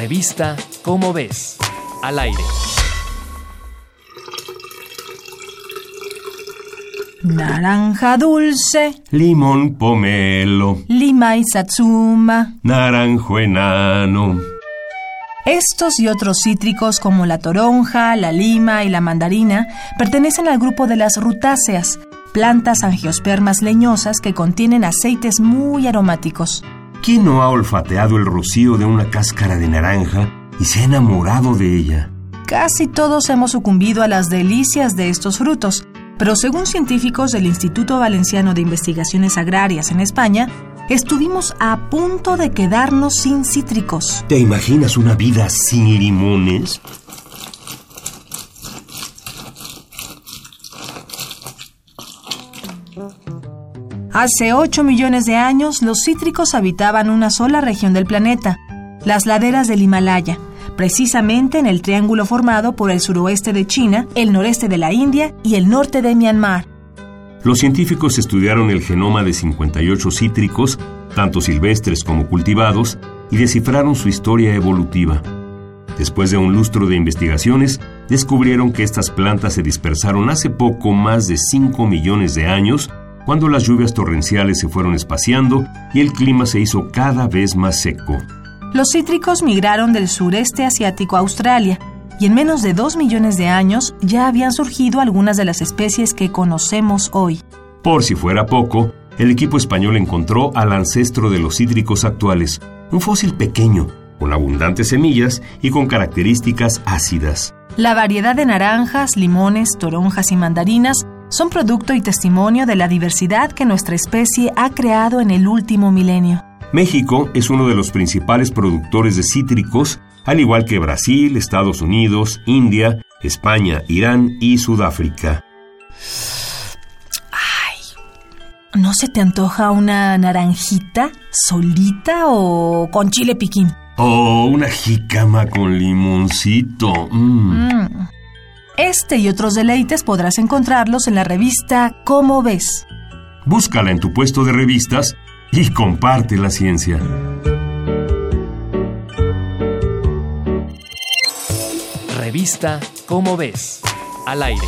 Revista Cómo ves. Al aire. Naranja dulce, Limón pomelo, lima y satsuma. naranjo enano. Estos y otros cítricos como la toronja, la lima y la mandarina pertenecen al grupo de las rutáceas, plantas angiospermas leñosas que contienen aceites muy aromáticos. ¿Quién no ha olfateado el rocío de una cáscara de naranja y se ha enamorado de ella? Casi todos hemos sucumbido a las delicias de estos frutos, pero según científicos del Instituto Valenciano de Investigaciones Agrarias en España, estuvimos a punto de quedarnos sin cítricos. ¿Te imaginas una vida sin limones? Hace 8 millones de años, los cítricos habitaban una sola región del planeta, las laderas del Himalaya, precisamente en el triángulo formado por el suroeste de China, el noreste de la India y el norte de Myanmar. Los científicos estudiaron el genoma de 58 cítricos, tanto silvestres como cultivados, y descifraron su historia evolutiva. Después de un lustro de investigaciones, descubrieron que estas plantas se dispersaron hace poco más de 5 millones de años, cuando las lluvias torrenciales se fueron espaciando y el clima se hizo cada vez más seco. Los cítricos migraron del sureste asiático a Australia, y en menos de 2 millones de años ya habían surgido algunas de las especies que conocemos hoy. Por si fuera poco, el equipo español encontró al ancestro de los cítricos actuales, un fósil pequeño, con abundantes semillas y con características ácidas. La variedad de naranjas, limones, toronjas y mandarinas son producto y testimonio de la diversidad que nuestra especie ha creado en el último milenio. México es uno de los principales productores de cítricos, al igual que Brasil, Estados Unidos, India, España, Irán y Sudáfrica. ¿No se te antoja una naranjita solita o con chile piquín? Oh, una jícama con limoncito. Mm. Este y otros deleites podrás encontrarlos en la revista Cómo ves. Búscala en tu puesto de revistas y comparte la ciencia. Revista Cómo ves. Al aire.